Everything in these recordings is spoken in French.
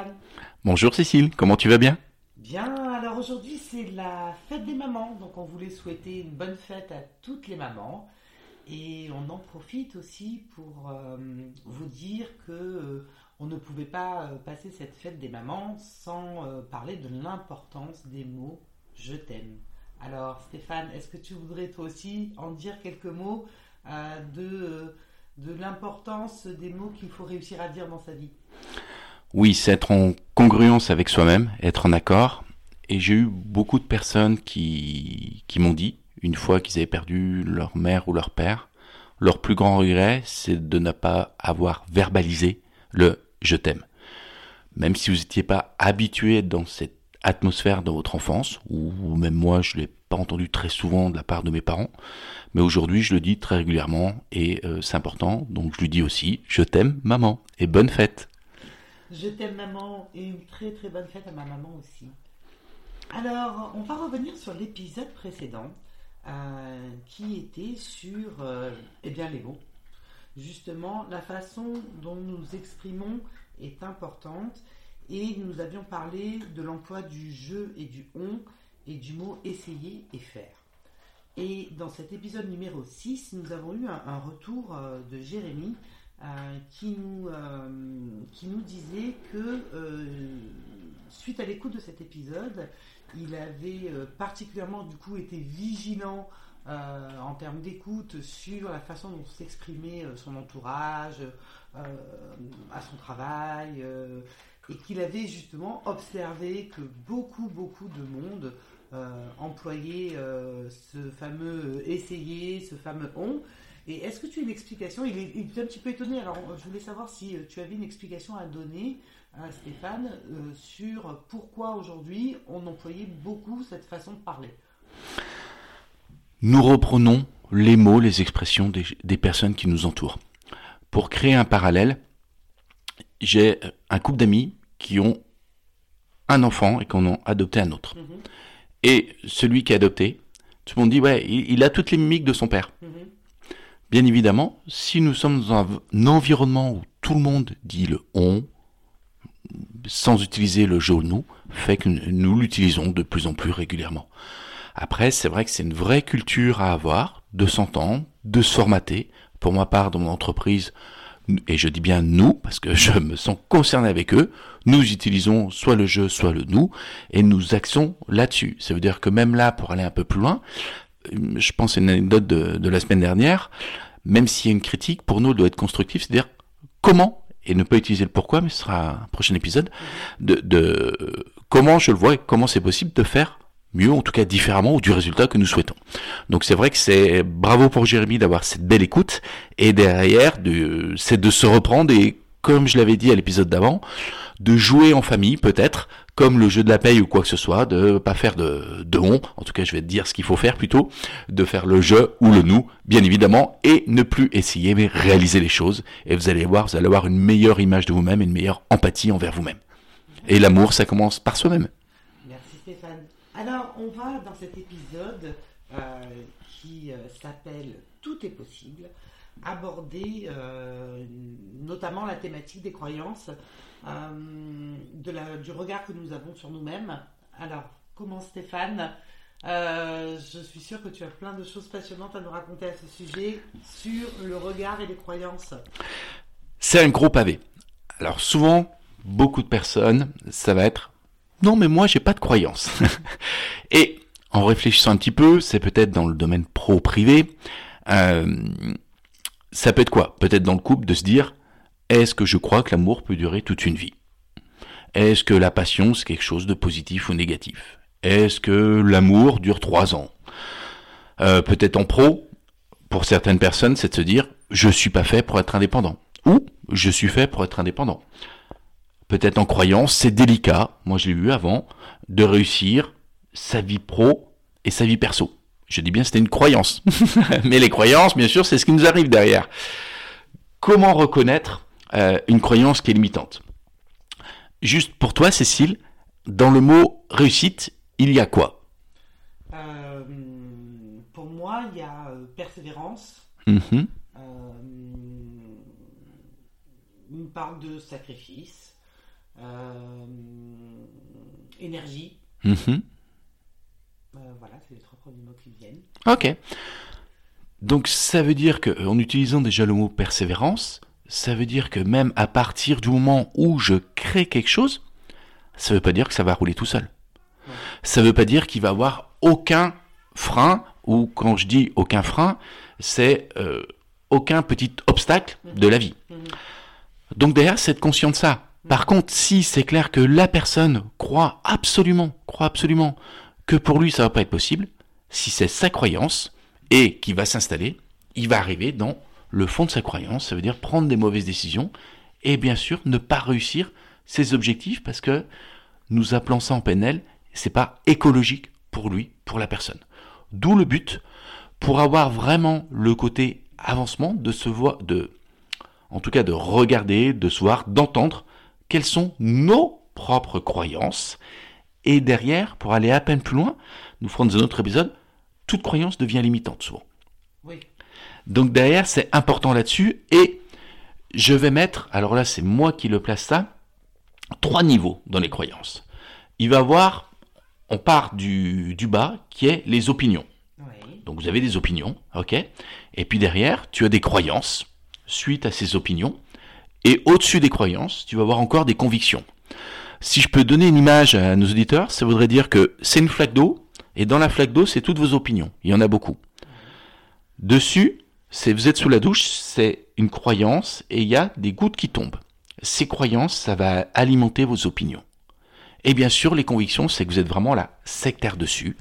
Bonjour Stéphane. Bonjour Cécile, comment tu vas bien? Bien, alors aujourd'hui c'est la fête des mamans, donc on voulait souhaiter une bonne fête à toutes les mamans. Et on en profite aussi pour euh, vous dire que euh, on ne pouvait pas euh, passer cette fête des mamans sans parler de l'importance des mots je t'aime. Alors Stéphane, est-ce que tu voudrais toi aussi en dire quelques mots de, de l'importance des mots qu'il faut réussir à dire dans sa vie? Oui, c'est être en congruence avec soi-même, être en accord. Et j'ai eu beaucoup de personnes qui, m'ont dit, une fois qu'ils avaient perdu leur mère ou leur père, leur plus grand regret, c'est de ne pas avoir verbalisé le je t'aime. Même si vous n'étiez pas habitué dans cette atmosphère dans votre enfance, ou même moi je ne l'ai pas entendu très souvent de la part de mes parents, mais aujourd'hui je le dis très régulièrement et euh, c'est important, donc je lui dis aussi je t'aime maman et bonne fête. Je t'aime maman et une très très bonne fête à ma maman aussi. Alors on va revenir sur l'épisode précédent euh, qui était sur euh, eh bien, les mots. Justement, la façon dont nous exprimons est importante et nous avions parlé de l'emploi du je et du on et du mot essayer et faire. Et dans cet épisode numéro 6, nous avons eu un, retour euh, de Jérémy qui, nous, qui nous disait que suite à l'écoute de cet épisode, il avait euh, particulièrement du coup été vigilant euh, en termes d'écoute sur la façon dont s'exprimait euh, son entourage, à son travail, et qu'il avait justement observé que beaucoup, beaucoup de monde employait ce fameux essayer, ce fameux on. Et est-ce que tu as une explication? Il est, il est, un petit peu étonné, alors je voulais savoir si tu avais une explication à donner Stéphane, euh, sur pourquoi aujourd'hui on employait beaucoup cette façon de parler. Nous reprenons les mots, les expressions des, personnes qui nous entourent. Pour créer un parallèle, j'ai un couple d'amis qui ont un enfant et qui en ont adopté un autre. Mhm. Et celui qui a adopté, tout le monde dit, ouais, il, a toutes les mimiques de son père. Mhm. Bien évidemment, si nous sommes dans un environnement où tout le monde dit le on, sans utiliser le nous fait que nous l'utilisons de plus en plus régulièrement. Après, c'est vrai que c'est une vraie culture à avoir, de s'entendre, de se formater. Pour ma part, dans mon entreprise, et je dis bien nous, parce que je me sens concerné avec eux, nous utilisons soit le je, soit le nous, et nous axons là-dessus. Ça veut dire que même là, pour aller un peu plus loin, je pense à une anecdote de, la semaine dernière, même s'il y a une critique, pour nous, elle doit être constructive, c'est-à-dire comment et ne pas utiliser le pourquoi, mais ce sera un prochain épisode, de, comment je le vois et comment c'est possible de faire mieux, en tout cas différemment, ou du résultat que nous souhaitons. Donc c'est vrai que c'est bravo pour Jérémy d'avoir cette belle écoute, et derrière, de, c'est de se reprendre et comme je l'avais dit à l'épisode d'avant, de jouer en famille peut-être, comme le jeu de la paye ou quoi que ce soit, de pas faire de, de on, en tout cas je vais te dire ce qu'il faut faire plutôt, de faire le je ou le nous, bien évidemment, et ne plus essayer mais réaliser les choses, et vous allez voir, vous allez avoir une meilleure image de vous-même, une meilleure empathie envers vous-même. Et l'amour, ça commence par soi-même. Merci Stéphane. Alors on va dans cet épisode euh, qui euh, s'appelle Tout est possible aborder euh, notamment la thématique des croyances, euh, de la, du regard que nous avons sur nous-mêmes. Alors, comment Stéphane euh, Je suis sûre que tu as plein de choses passionnantes à nous raconter à ce sujet sur le regard et les croyances. C'est un gros pavé. Alors souvent, beaucoup de personnes, ça va être non mais moi j'ai pas de croyances. et en réfléchissant un petit peu, c'est peut-être dans le domaine pro-privé. Ça peut être quoi? Peut-être dans le couple de se dire est-ce que je crois que l'amour peut durer toute une vie? Est-ce que la passion c'est quelque chose de positif ou négatif? Est-ce que l'amour dure trois ans? Euh, Peut-être en pro, pour certaines personnes, c'est de se dire je suis pas fait pour être indépendant. Ou je suis fait pour être indépendant. Peut-être en croyance, c'est délicat, moi je l'ai vu avant, de réussir sa vie pro et sa vie perso. Je dis bien c'était une croyance. Mais les croyances, bien sûr, c'est ce qui nous arrive derrière. Comment reconnaître euh, une croyance qui est limitante? Juste pour toi, Cécile, dans le mot réussite, il y a quoi? Euh, Pour moi, il y a euh, persévérance, mm-hmm. une part de sacrifice, énergie. Mhm. Euh, voilà, c'est les trois premiers mots qui viennent. Ok. Donc ça veut dire que en utilisant déjà le mot persévérance, ça veut dire que même à partir du moment où je crée quelque chose, ça veut pas dire que ça va rouler tout seul. Ouais. Ça veut pas dire qu'il va avoir aucun frein ou quand je dis aucun frein, c'est euh, aucun petit obstacle de la vie. Mhm. Donc derrière, c'est être conscient de ça. Par contre, si c'est clair que la personne croit absolument, croit absolument que pour lui ça va pas être possible, si c'est sa croyance et qui va s'installer, il va arriver dans le fond de sa croyance, ça veut dire prendre des mauvaises décisions et bien sûr ne pas réussir ses objectifs parce que nous appelons ça en PNL, c'est pas écologique pour lui, pour la personne. D'où le but pour avoir vraiment le côté avancement de se voir, de, en tout cas de regarder, de se voir, d'entendre quelles sont nos propres croyances. Et derrière, pour aller à peine plus loin, nous ferons dans un autre épisode, toute croyance devient limitante souvent. Oui. Donc derrière, c'est important là-dessus. Et je vais mettre, alors là c'est moi qui le place ça, trois niveaux dans les croyances. Il va y avoir, on part du, du bas, qui est les opinions. Oui. Donc vous avez des opinions, ok Et puis derrière, tu as des croyances suite à ces opinions. Et au-dessus des croyances, tu vas avoir encore des convictions. Si je peux donner une image à nos auditeurs, ça voudrait dire que c'est une flaque d'eau, et dans la flaque d'eau, c'est toutes vos opinions. Il y en a beaucoup. Dessus, c'est vous êtes sous la douche, c'est une croyance, et il y a des gouttes qui tombent. Ces croyances, ça va alimenter vos opinions. Et bien sûr, les convictions, c'est que vous êtes vraiment là, sectaire dessus.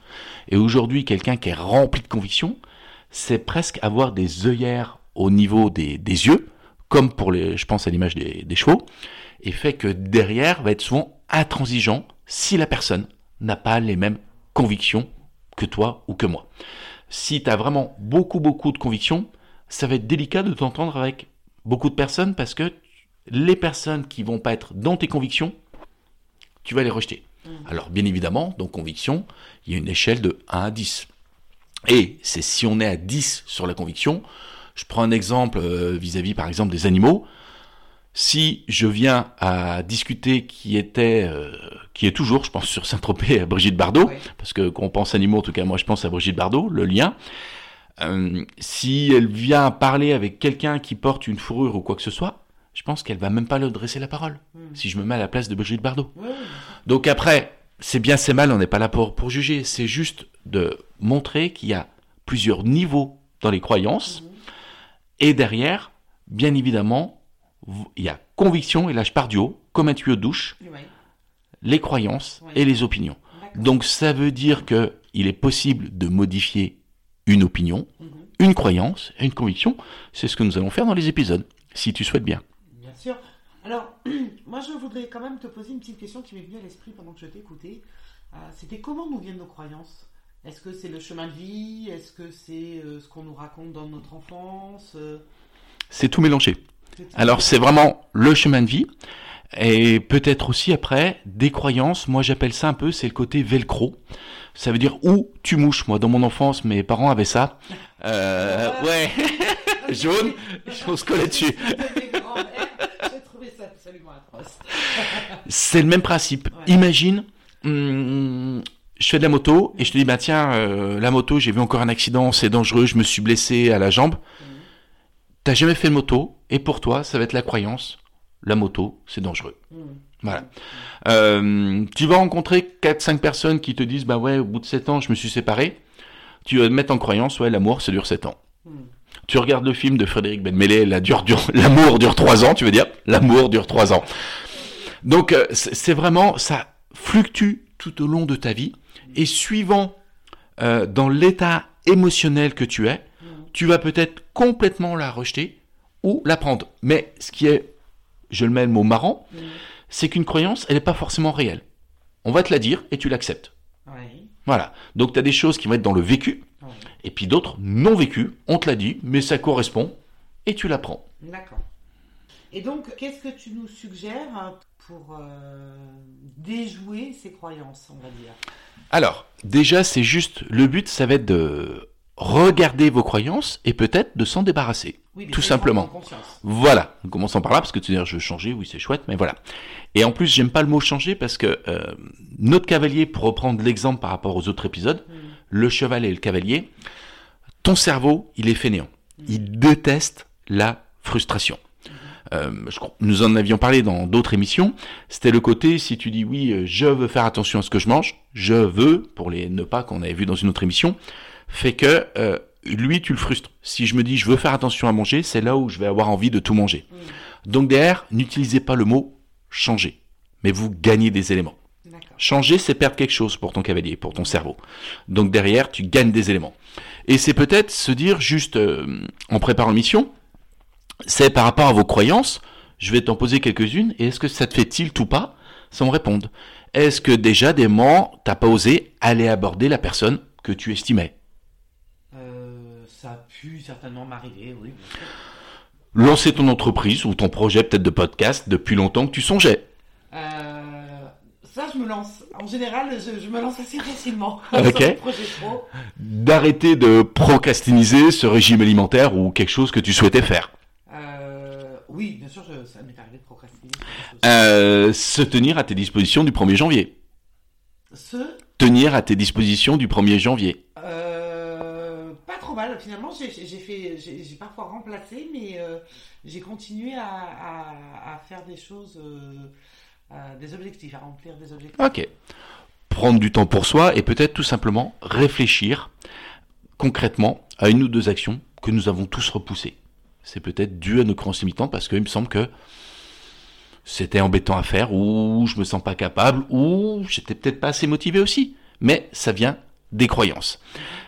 Et aujourd'hui, quelqu'un qui est rempli de convictions, c'est presque avoir des œillères au niveau des, yeux, comme pour les, je pense à l'image des chevaux, et fait que derrière va être souvent intransigeant si la personne n'a pas les mêmes convictions que toi ou que moi. Si tu as vraiment beaucoup beaucoup de convictions, ça va être délicat de t'entendre avec beaucoup de personnes parce que les personnes qui vont pas être dans tes convictions, tu vas les rejeter. Alors bien évidemment, dans conviction, il y a une échelle de 1 à 10. Et c'est si on est à 10 sur la conviction, je prends un exemple euh, vis-à-vis par exemple des animaux. Si je viens à discuter qui était, euh, qui est toujours, je pense sur Saint-Tropez, à Brigitte Bardot, Oui. parce que quand on pense animaux, en tout cas moi je pense à Brigitte Bardot, le lien. Euh, si elle vient parler avec quelqu'un qui porte une fourrure ou quoi que ce soit, je pense qu'elle va même pas lui dresser la parole. Mhm. Si je me mets à la place de Brigitte Bardot. Oui. Donc après, c'est bien, c'est mal, on n'est pas là pour, pour juger. C'est juste de montrer qu'il y a plusieurs niveaux dans les croyances. Mhm. Et derrière, bien évidemment, il y a conviction, et là je pars du haut, comme un tuyau de douche, Oui. les croyances et les opinions. Donc ça veut dire que il est possible de modifier une opinion, Mhm. une croyance et une conviction. C'est ce que nous allons faire dans les épisodes, si tu souhaites bien. Bien sûr. Alors, moi, je voudrais quand même te poser une petite question qui m'est venue à l'esprit pendant que je t'écoutais. Euh, C'était comment nous viennent nos croyances? Est-ce que c'est le chemin de vie? Est-ce que c'est euh, ce qu'on nous raconte dans notre enfance? Euh, C'est tout mélangé. Alors c'est vraiment le chemin de vie et peut-être aussi après des croyances. Moi j'appelle ça un peu c'est le côté velcro. Ça veut dire où tu mouches. Moi dans mon enfance mes parents avaient ça. Euh, ouais jaune. On se collait dessus. C'est le même principe. Ouais. Imagine. hum, je fais de la moto et je te dis bah tiens euh, la moto j'ai vu encore un accident c'est dangereux je me suis blessé à la jambe. T'as jamais fait de moto et pour toi ça va être la croyance la moto c'est dangereux. Mhm. Voilà. Euh, tu vas rencontrer 4-5 personnes qui te disent bah ouais au bout de 7 ans je me suis séparé. Tu vas te mettre en croyance ouais l'amour ça dure 7 ans. Mhm. Tu regardes le film de Frédéric Benmélé, la dure, dure, l'amour dure 3 ans, tu veux dire? L'amour dure 3 ans. Donc euh, c'est c'est vraiment ça fluctue tout au long de ta vie et suivant euh, dans l'état émotionnel que tu es, tu vas peut-être complètement la rejeter ou la prendre. Mais ce qui est, je le mets le mot marrant, Mhm. c'est qu'une croyance, elle n'est pas forcément réelle. On va te la dire et tu l'acceptes. Oui. Voilà. Donc tu as des choses qui vont être dans le vécu Oui. et puis d'autres non vécues. On te l'a dit, mais ça correspond et tu la prends. D'accord. Et donc, qu'est-ce que tu nous suggères pour euh, déjouer ces croyances, on va dire? Alors, déjà, c'est juste, le but, ça va être de regarder vos croyances et peut-être de s'en débarrasser. Oui, Tout simplement. Voilà, commençons par là, parce que tu dis, je veux changer, oui, c'est chouette, mais voilà. Et en plus, j'aime pas le mot changer parce que euh, notre cavalier, pour reprendre l'exemple par rapport aux autres épisodes, Mm. le cheval et le cavalier, ton cerveau, il est fainéant. Il déteste la frustration. Euh, je nous en avions parlé dans d'autres émissions. C'était le côté, si tu dis oui, euh, je veux faire attention à ce que je mange, je veux, pour les ne pas qu'on avait vu dans une autre émission, fait que euh, lui, tu le frustres. Si je me dis je veux faire attention à manger, c'est là où je vais avoir envie de tout manger. Donc derrière, n'utilisez pas le mot changer, mais vous gagnez des éléments. Changer, c'est perdre quelque chose pour ton cavalier, pour ton cerveau. Donc derrière, tu gagnes des éléments. Et c'est peut-être se dire juste euh, en préparant mission, c'est par rapport à vos croyances, je vais t'en poser quelques-unes, et est-ce que ça te fait tilt ou pas? Sans me répondre. Est-ce que déjà des moments, t'as pas osé aller aborder la personne que tu estimais? Pu certainement m'arriver, oui. Lancer ton entreprise ou ton projet peut-être de podcast depuis longtemps que tu songeais. Euh, ça, je me lance. En général, je, je me lance assez facilement. D'arrêter de procrastiniser ce régime alimentaire ou quelque chose que tu souhaitais faire. Euh, oui, bien sûr, je- ça m'est arrivé de procrastiner. Euh, se tenir à tes dispositions du 1er janvier. Ce, Tenir à tes dispositions du 1er janvier. Euh, mal. Finalement, j'ai parfois remplacé, mais euh, j'ai continué à, faire des choses, euh, à- des objectifs, à remplir des objectifs. Ok. Prendre du temps pour soi et peut-être tout simplement réfléchir concrètement à une ou deux actions que nous avons tous repoussées. C'est peut-être dû à nos croyances limitantes parce qu'il me semble que c'était embêtant à faire ou je me sens pas capable ou j'étais peut-être pas assez motivé aussi. Mais ça vient des croyances.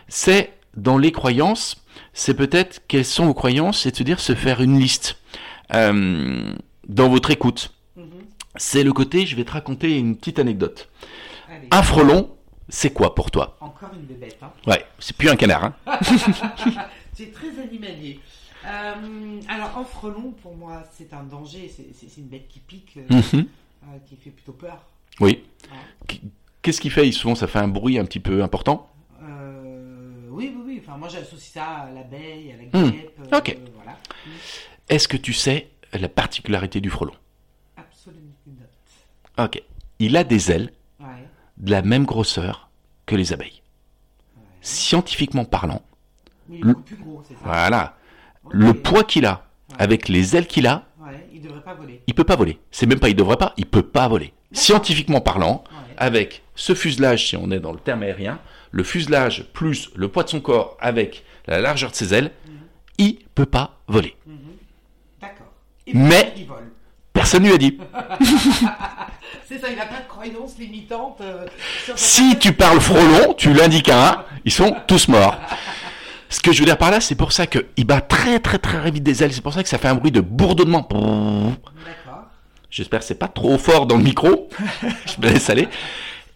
C'est dans les croyances, c'est peut-être quelles sont vos croyances, c'est de se dire se faire une liste. Euh, dans votre écoute, Mhm. c'est le côté, je vais te raconter une petite anecdote. Allez, Un frelon, c'est quoi pour toi? Encore une bébête. Hein. Ouais, c'est plus un canard. Hein C'est très animalier. Euh, alors, un frelon, pour moi, c'est un danger. C'est- une bête qui pique, euh, Mhm. euh, qui fait plutôt peur. Oui. Qu'est-ce qu'il fait? Souvent, ça fait un bruit un petit peu important. Oui, oui, oui. Enfin, moi, j'associe ça à l'abeille, à la Hmm, guêpe. euh, ok. voilà. Hmm, Est-ce que tu sais la particularité du frelon? Absolument not. Ok. Il a des ailes Ouais. de la même grosseur que les abeilles. ouais. Scientifiquement parlant, Mais il est Le- plus gros, c'est ça. voilà, le poids qu'il a, Ouais. avec les ailes qu'il a, il devrait pas voler. il peut pas voler. C'est même pas il devrait pas, il peut pas voler. Scientifiquement parlant, avec ce fuselage, si on est dans le terme aérien, le fuselage plus le poids de son corps avec la largeur de ses ailes, Mhm. il peut pas voler. Mhm. D'accord. Mais- il vole. Personne lui a dit. C'est ça, il n'a pas de croyance limitante. euh, sur Si tu parles frelon, tu l'indiques à un, ils sont tous morts. Ce que je veux dire par là, c'est pour ça qu'il bat très très très vite des ailes. C'est pour ça que ça fait un bruit de bourdonnement. D'accord. J'espère que c'est pas trop fort dans le micro. je me laisse aller.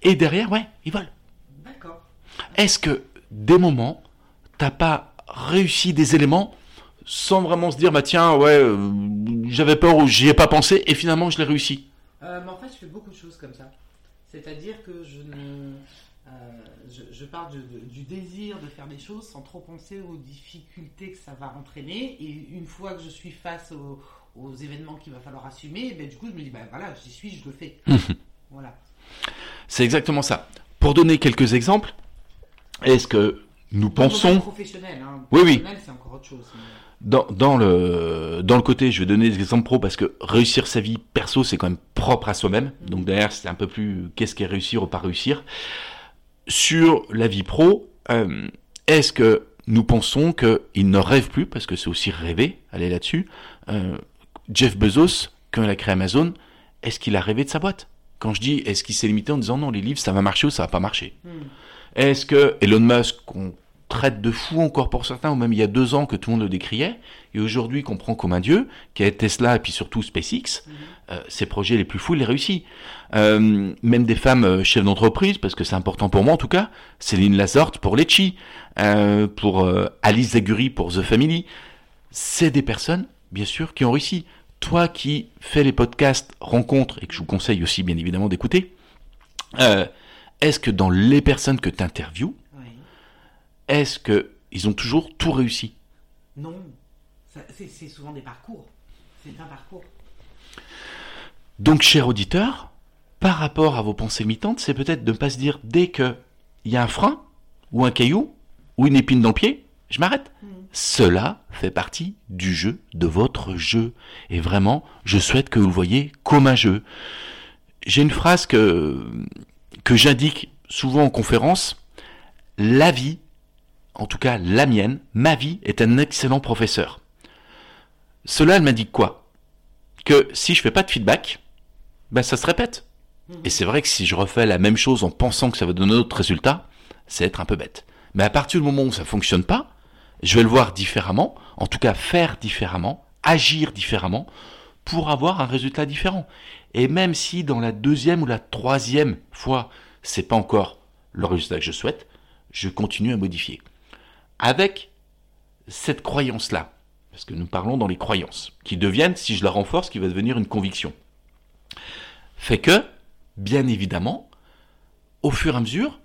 Et derrière, ouais, il vole. Est-ce que des moments, t'as pas réussi des éléments sans vraiment se dire, bah tiens, ouais, euh, j'avais peur ou j'y ai pas pensé et finalement je l'ai réussi? Euh, mais en fait, je fais beaucoup de choses comme ça. C'est-à-dire que je ne. euh, je, je pars de- de- du désir de faire des choses sans trop penser aux difficultés que ça va entraîner. Et une fois que je suis face aux, aux événements qu'il va falloir assumer, ben, du coup, je me dis, bah voilà, j'y suis, je le fais. voilà. C'est exactement ça. Pour donner quelques exemples, est-ce que nous pensons Professionnel, hein. Oui, oui. Professionnel, c'est encore autre chose. mais- dans, dans le dans le côté, je vais donner des exemples pro parce que réussir sa vie perso, c'est quand même propre à soi-même. Donc derrière, c'est un peu plus qu'est-ce qu'est réussir ou pas réussir. Sur la vie pro, euh, est-ce que nous pensons qu'il ne rêve plus, parce que c'est aussi rêver, aller là-dessus, euh, Jeff Bezos, quand il a créé Amazon, est-ce qu'il a rêvé de sa boîte? Quand je dis, est-ce qu'il s'est limité en disant non, les livres, ça va marcher ou ça va pas marcher? Hmm. Est-ce que Elon Musk, qu'on traite de fou encore pour certains, ou même il y a deux ans que tout le monde le décriait, et aujourd'hui qu'on prend comme un dieu, qui est Tesla et puis surtout SpaceX, Mhm. euh, ses projets les plus fous, il les réussit. Euh, même des femmes euh, chefs d'entreprise, parce que c'est important pour moi en tout cas, Céline Lazorte pour Lecci, euh, pour euh, Alice Zaguri pour The Family, c'est des personnes, bien sûr, qui ont réussi. Toi qui fais les podcasts rencontres, et que je vous conseille aussi bien évidemment d'écouter, euh, est-ce que dans les personnes que tu interviews, Oui. est-ce qu'il ils ont toujours tout réussi? Non, c'est souvent des parcours. C'est un parcours. Donc, cher auditeur, par rapport à vos pensées limitantes, c'est peut-être de ne pas se dire dès que il y a un frein, ou un caillou, ou une épine dans le pied, je m'arrête. Cela fait partie du jeu, de votre jeu. Et vraiment, je souhaite que vous le voyez comme un jeu. J'ai une phrase que, que j'indique souvent en conférence. La vie, en tout cas la mienne, ma vie est un excellent professeur. Cela, elle m'indique quoi? Que si je fais pas de feedback, ben ça se répète. Et c'est vrai que si je refais la même chose en pensant que ça va donner un autre résultat, c'est être un peu bête. Mais à partir du moment où ça fonctionne pas, je vais le voir différemment, en tout cas faire différemment, agir différemment, pour avoir un résultat différent. Et même si dans la deuxième ou la troisième fois, c'est pas encore le résultat que je souhaite, je continue à modifier. Avec cette croyance-là, parce que nous parlons dans les croyances, qui deviennent, si je la renforce, qui va devenir une conviction, fait que, bien évidemment, au fur et à mesure,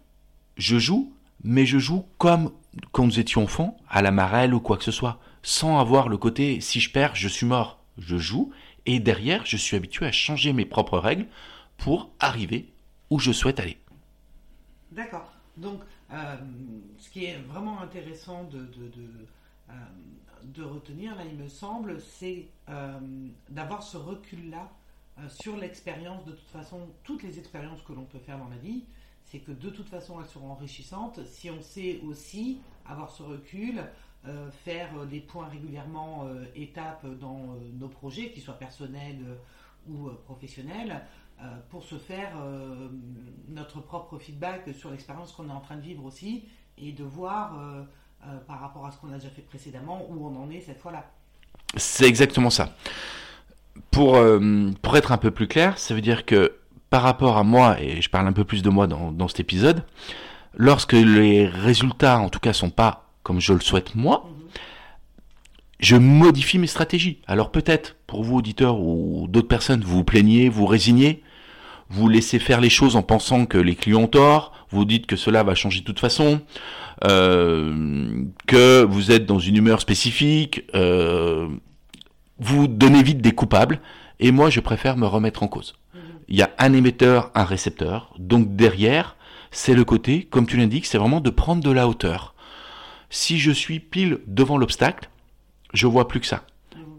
je joue, mais je joue comme quand nous étions enfants, à la marelle ou quoi que ce soit, sans avoir le côté si je perds, je suis mort. Je joue, et derrière, je suis habitué à changer mes propres règles pour arriver où je souhaite aller. D'accord. Donc, euh, ce qui est vraiment intéressant de, de, de, euh, retenir, là, il me semble, c'est euh, d'avoir ce recul-là sur l'expérience. De toute façon, toutes les expériences que l'on peut faire dans la vie, c'est que de toute façon, elles seront enrichissantes si on sait aussi avoir ce recul, faire euh, des points régulièrement, euh, étapes dans euh, nos projets, qu'ils soient personnels ou professionnels, pour se faire notre propre feedback sur l'expérience qu'on est en train de vivre aussi et de voir par rapport à ce qu'on a déjà fait précédemment où on en est cette fois-là. C'est exactement ça. Pour, pour être un peu plus clair, ça veut dire que par rapport à moi, et je parle un peu plus de moi dans, dans cet épisode, lorsque les résultats, en tout cas, sont pas comme je le souhaite moi, je modifie mes stratégies. Alors peut-être, pour vous auditeurs ou d'autres personnes, vous vous plaignez, vous résignez, vous laissez faire les choses en pensant que les clients ont tort, vous dites que cela va changer de toute façon, euh, que vous êtes dans une humeur spécifique, euh, vous donnez vite des coupables, et moi je préfère me remettre en cause. Il y a un émetteur, un récepteur, donc derrière, c'est le côté, comme tu l'indiques, c'est vraiment de prendre de la hauteur. Si je suis pile devant l'obstacle, je vois plus que ça.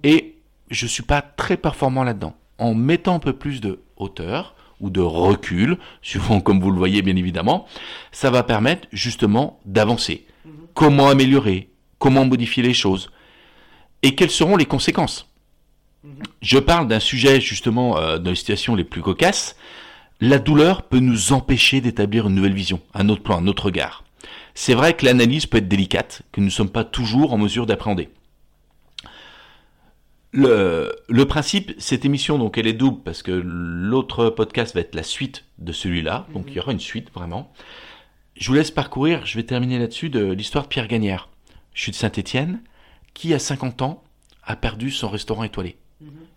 Et je suis pas très performant là-dedans. En mettant un peu plus de hauteur ou de recul, suivant comme vous le voyez bien évidemment, ça va permettre justement d'avancer. Comment améliorer? Comment modifier les choses? Et quelles seront les conséquences? Je parle d'un sujet justement euh, dans les situations les plus cocasses. La douleur peut nous empêcher d'établir une nouvelle vision, un autre plan, un autre regard. C'est vrai que l'analyse peut être délicate, que nous ne sommes pas toujours en mesure d'appréhender. Le, le principe, cette émission, donc elle est double parce que l'autre podcast va être la suite de celui-là, donc il y aura une suite vraiment. Je vous laisse parcourir, je vais terminer là-dessus, de l'histoire de Pierre Gagnère. Je suis de Saint-Étienne, qui à 50 ans a perdu son restaurant étoilé.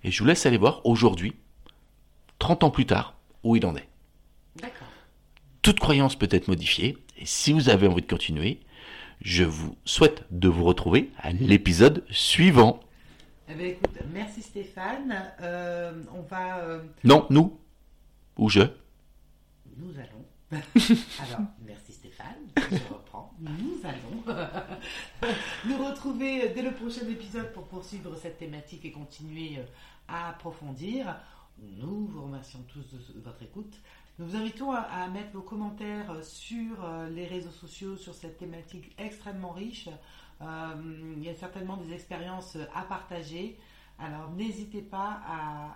Et je vous laisse aller voir aujourd'hui, 30 ans plus tard, où il en est. D'accord. Toute croyance peut être modifiée, et si vous avez envie de continuer, je vous souhaite de vous retrouver à l'épisode suivant. Eh bien, écoute, merci Stéphane. Euh, on va. euh, Non, nous, ou je. nous allons. Alors, merci Stéphane. Je reprends. Nous allons nous retrouver dès le prochain épisode pour poursuivre cette thématique et continuer euh, à approfondir. Nous vous remercions tous de votre écoute. Nous vous invitons à, mettre vos commentaires euh, sur euh, les réseaux sociaux sur cette thématique extrêmement riche. Euh, il y a certainement des expériences à partager. Alors n'hésitez pas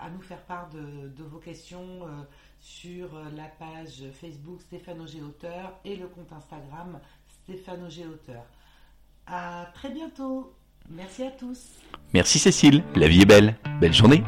à, nous faire part de, vos questions sur la page Facebook Stéphane Auger Auteur et le compte Instagram Stéphane Auger Auteur. À très bientôt. Merci à tous. Merci Cécile, la vie est belle. Belle journée.